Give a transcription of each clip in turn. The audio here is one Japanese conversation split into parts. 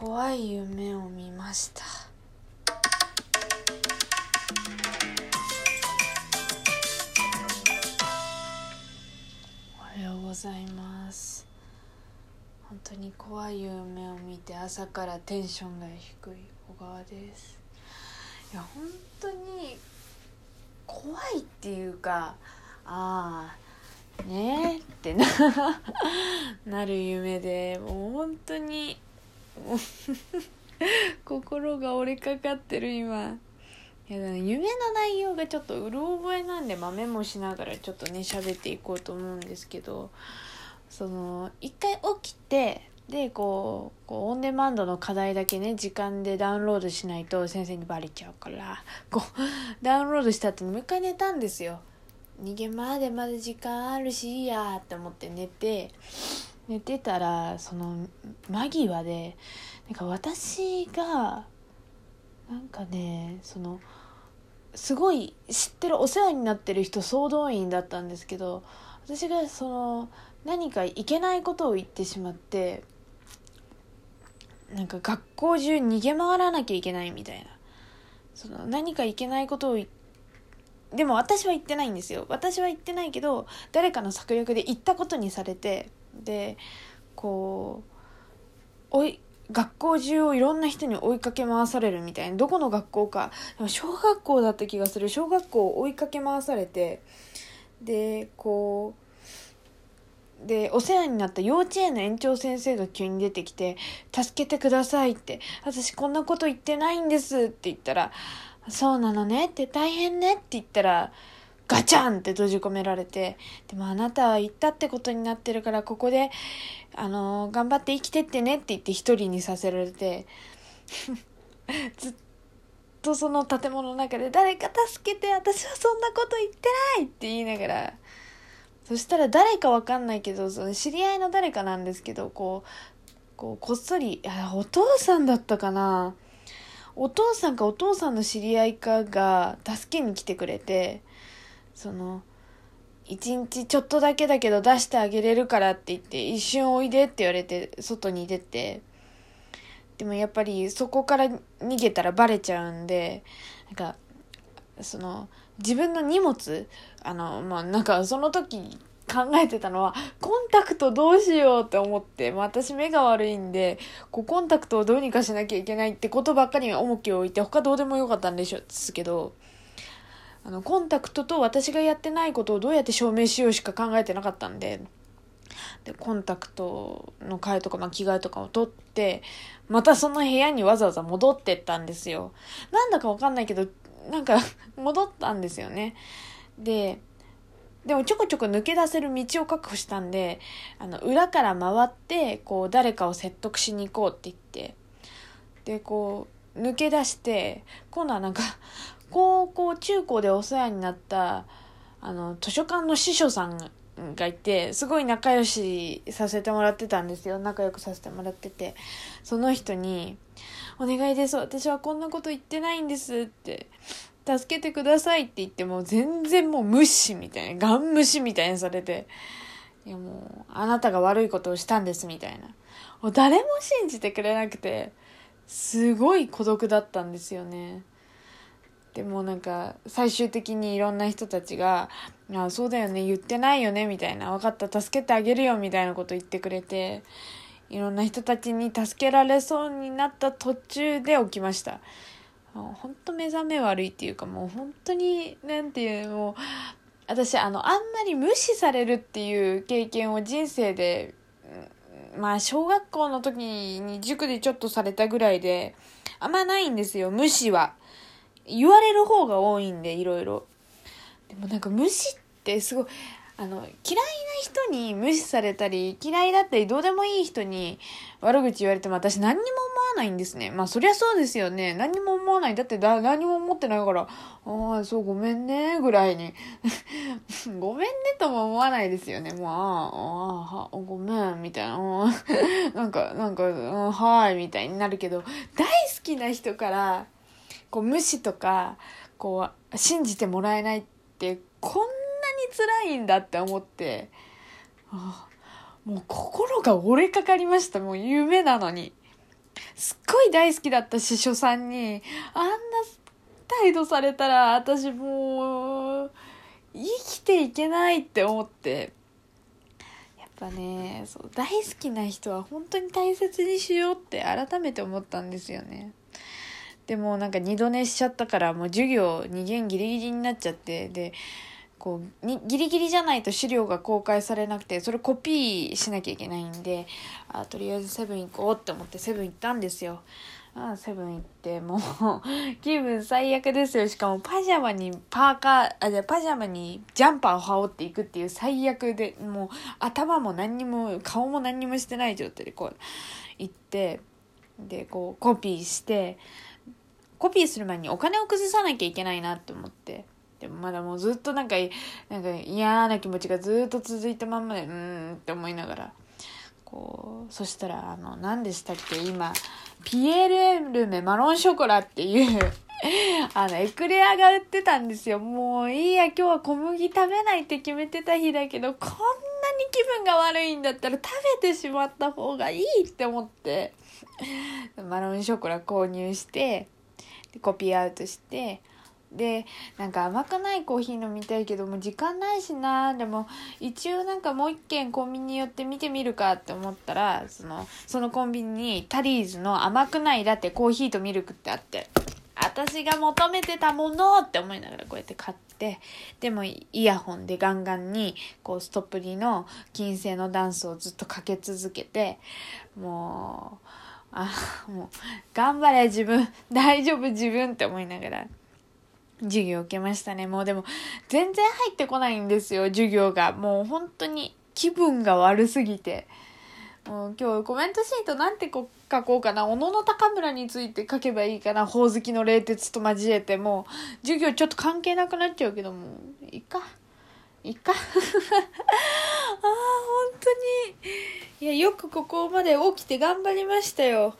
怖い夢を見ました。おはようございます。本当に怖い夢を見て朝からテンションが低い小川です。いや本当に怖いっていうかああねえってな なる夢でもう本当に 心が折れかかってる今いや夢の内容がちょっとうる覚えなんで、まあ、メモしながらちょっとね喋っていこうと思うんですけどその一回起きてでこうこうオンデマンドの課題だけね時間でダウンロードしないと先生にバレちゃうからこうダウンロードした後にもう一回寝たんですよ。逃げまでまだ時間あるしいいやって思って寝て寝てたらその間際でなんか私がなんかねそのすごい知ってるお世話になってる人総動員だったんですけど私がその何かいけないことを言ってしまってなんか学校中逃げ回らなきゃいけないみたいな。その何かいけないことを言でも私は言ってないんですよ。私は言ってないけど誰かの策略で言ったことにされてでこうおい学校中をいろんな人に追いかけ回されるみたいなどこの学校か。でも小学校だった気がする。小学校を追いかけ回されて。でこうでお世話になった幼稚園の園長先生が急に出てきて「助けてください」って「私こんなこと言ってないんです」って言ったら「そうなのね」って「大変ね」って言ったらガチャンって閉じ込められてでもあなたは言ったってことになってるからここであの頑張って生きてってねって言って一人にさせられて ずっとその建物の中で誰か助けて私はそんなこと言ってないって言いながらそしたら誰かわかんないけどその知り合いの誰かなんですけどこうこうこっそりお父さんだったかな？お父さんかお父さんの知り合いかが助けに来てくれてその一日ちょっとだけだけど出してあげれるからって言って一瞬おいでって言われて外に出てでもやっぱりそこから逃げたらバレちゃうんでなんかその自分の荷物あのまあなんかその時考えてたのはコンタクトどうしようって思って、まあ、私目が悪いんでこうコンタクトをどうにかしなきゃいけないってことばっかり重きを置いて他どうでもよかったんでしょですけど。あのコンタクトと私がやってないことをどうやって証明しようしか考えてなかったんで。でコンタクトの替えとか、まあ、着替えとかを取ってまたその部屋にわざわざ戻ってったんですよ。なんだかわかんないけどなんか 戻ったんですよね。ででもちょこちょこ抜け出せる道を確保したんであの裏から回ってこう誰かを説得しに行こうって言って。でこう抜け出して今度はなんか高校中高でお世話になったあの図書館の司書さんがいてすごい仲良しさせてもらってたんですよ。仲良くさせてもらってて。その人に「お願いです。私はこんなこと言ってないんです」って「助けてください」って言っても全然もう無視みたいなガン無視みたいにされていやもうあなたが悪いことをしたんですみたいな。もう誰も信じてくれなくてすごい孤独だったんですよね。でもなんか最終的にいろんな人たちが「あそうだよね言ってないよね」みたいな「分かった助けてあげるよ」みたいなこと言ってくれていろんな人たちに助けられそうになった途中で起きました本当目覚め悪いっていうかもう本当に何ていうもう私あのあんまり無視されるっていう経験を人生でまあ小学校の時に塾でちょっとされたぐらいであんまないんですよ無視は。言われる方が多いんで、いろいろ。でもなんか無視ってすごい、あの、嫌いな人に無視されたり、嫌いだったり、どうでもいい人に悪口言われても私何にも思わないんですね。まあそりゃそうですよね。何にも思わない。だってだ何も思ってないから、ああ、そうごめんね、ぐらいに。ごめんねとも思わないですよね。もう、ああ、ごめん、みたいな。なんか、なんか、はい、みたいになるけど、大好きな人から、こう無視とかこう信じてもらえないってこんなに辛いんだって思って、あ、もう心が折れかかりましたもう夢なのにすっごい大好きだった司書さんに、あんな態度されたら、私もう、生きていけないって思って。やっぱね、そう、大好きな人は本当に大切にしようって改めて思ったんですよね。でもなんか二度寝しちゃったからもう授業2限ギリギリになっちゃってでこうにギリギリじゃないと資料が公開されなくてそれコピーしなきゃいけないんであとりあえずセブン行こうって思ってセブン行ったんですよ。あセブン行ってもう 気分最悪ですよしかもパジャマにパーカーあじゃパジャマにジャンパーを羽織っていくっていう最悪でもう頭も何にも顔も何にもしてない状態でこう行ってでこうコピーしてコピーする前にお金を崩さなきゃいけないなって思って。でもまだもうずっとなんか、なんか嫌な気持ちがずっと続いたまんまで、うーんって思いながら。こう、そしたら、あの、何でしたっけ今、ピエール・エルメマロンショコラっていう あの、エクレアが売ってたんですよ。もういいや、今日は小麦食べないって決めてた日だけど、こんなに気分が悪いんだったら食べてしまった方がいいって思って、マロンショコラ購入して、でコピーアウトしてでなんか甘くないコーヒー飲みたいけども時間ないしなでも一応なんかもう一軒コンビニ寄って見てみるかって思ったらそのそのコンビニにタリーズの甘くないラテコーヒーとミルクってあって私が求めてたものって思いながらこうやって買ってでもイヤホンでガンガンにこうストップリの金星のダンスをずっとかけ続けてもうあもう頑張れ自分。大丈夫自分って思いながら。授業受けましたね。もうでも全然入ってこないんですよ授業が。もう本当に気分が悪すぎて。もう今日コメントシートなんて書こうかな。小野の高村について書けばいいかな。ほおずきの冷徹と交えて。もう授業ちょっと関係なくなっちゃうけどもいいか。いか。ああ本当に。いやよくここまで起きて頑張りましたよ。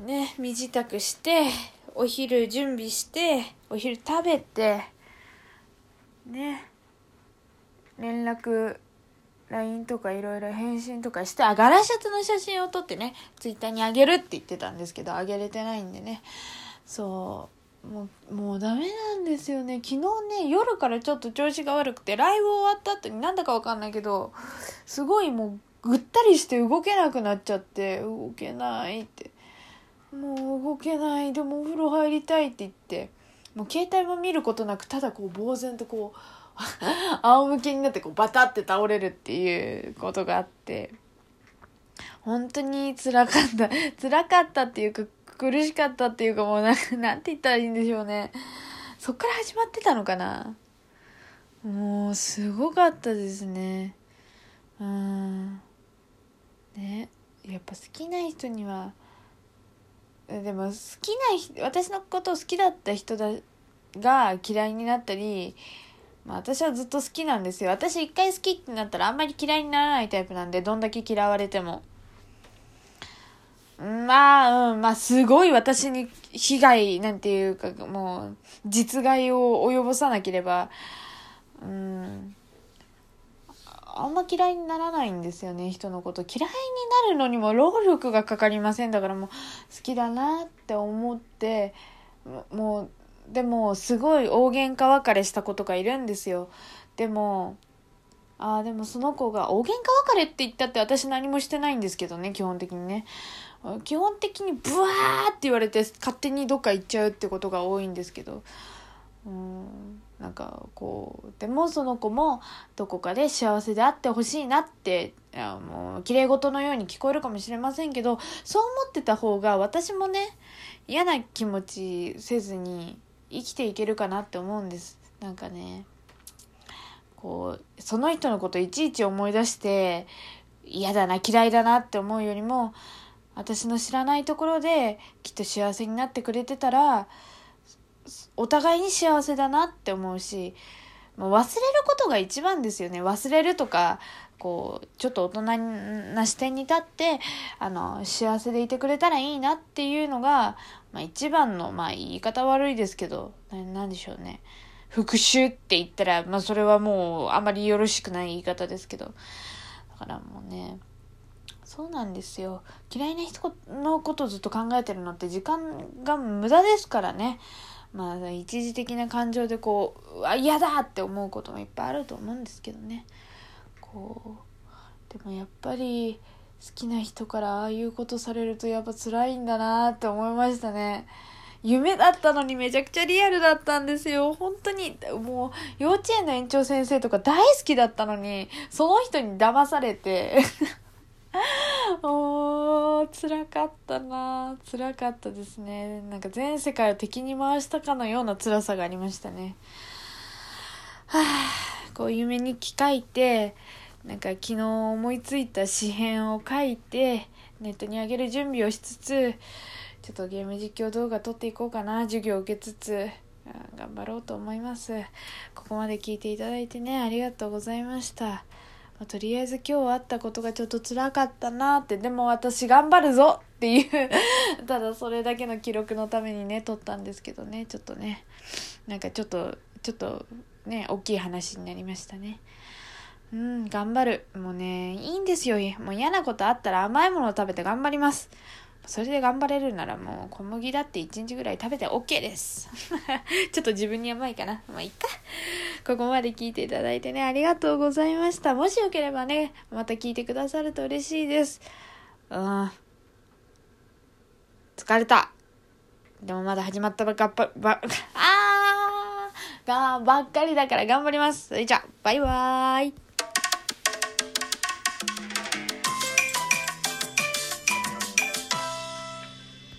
ね身支度してお昼準備してお昼食べてね連絡 LINE とかいろいろ返信とかしてあガラシャツの写真を撮ってね Twitter にあげるって言ってたんですけどあげれてないんでね。そう。もうもうダメなんですよね。昨日ね夜からちょっと調子が悪くてライブ終わった後になんだかわかんないけどすごいもうぐったりして動けなくなっちゃって動けないって。もう動けない。でもお風呂入りたいって言ってもう携帯も見ることなくただこう呆然とこう 仰向けになってこうバタって倒れるっていうことがあって。本当につらかった。辛かったっていうか苦しかったっていうかもうななんて言ったらいいんでしょうね。そっから始まってたのかな？もうすごかったですね。うん。ね。やっぱ好きな人にはでも好きな私のことを好きだった人だが嫌いになったり、まあ、私はずっと好きなんですよ。私一回好きってなったらあんまり嫌いにならないタイプなんでどんだけ嫌われても。まあ、うん、まあ、すごい私に被害なんていうか、もう、実害を及ぼさなければ、うん、あんま嫌いにならないんですよね、人のこと。嫌いになるのにも労力がかかりません。だからもう、好きだなって思って、もう、でも、すごい大喧嘩別れした子とかいるんですよ。でも、ああ、でもその子が、大喧嘩別れって言ったって私何もしてないんですけどね、基本的にね。基本的にブワーって言われて勝手にどっか行っちゃうってことが多いんですけど。うんなんかこうでもその子もどこかで幸せであってほしいなっていやもう綺麗事のように聞こえるかもしれませんけどそう思ってた方が私もね嫌な気持ちせずに生きていけるかなって思うんですなんかねこうその人のこといちいち思い出して嫌だな嫌いだなって思うよりも私の知らないところできっと幸せになってくれてたらお互いに幸せだなって思うしもう忘れることが一番ですよね。忘れるとかこうちょっと大人な視点に立ってあの幸せでいてくれたらいいなっていうのが、まあ、一番の、まあ、言い方悪いですけど何でしょうね。復讐って言ったら、まあ、それはもうあまりよろしくない言い方ですけど。だからもうねそうなんですよ。嫌いな人のことをずっと考えてるのって時間が無駄ですからね。まあ一時的な感情でこううわ嫌だって思うこともいっぱいあると思うんですけどね。こうでもやっぱり好きな人からああいうことされるとやっぱ辛いんだなって思いましたね。夢だったのにめちゃくちゃリアルだったんですよ。本当にもう幼稚園の園長先生とか大好きだったのにその人に騙されて。おー辛かったな。辛かったですね。なんか全世界を敵に回したかのような辛さがありましたね。は あこう夢日記書いてなんか昨日思いついた詩編を書いてネットに上げる準備をしつつちょっとゲーム実況動画撮っていこうかな。授業受けつつ頑張ろうと思います。ここまで聞いていただいてねありがとうございました。ま、とりあえず今日あったことがちょっと辛かったなって。でも私頑張るぞ！っていう。ただそれだけの記録のためにね撮ったんですけどね。ちょっとねなんかちょっとちょっとね大きい話になりましたね。うん頑張る。もうねいいんですよ。もう嫌なことあったら甘いものを食べて頑張ります。それで頑張れるならもう小麦だって1日ぐらい食べて OK です。ちょっと自分に甘いかな。まあいっか。ここまで聞いていただいてね、ありがとうございました。もしよければね、また聞いてくださると嬉しいです。うん。疲れた。でもまだ始まったばっか、ば、あーがばっかりだから頑張ります。それじゃ、バイバーイ。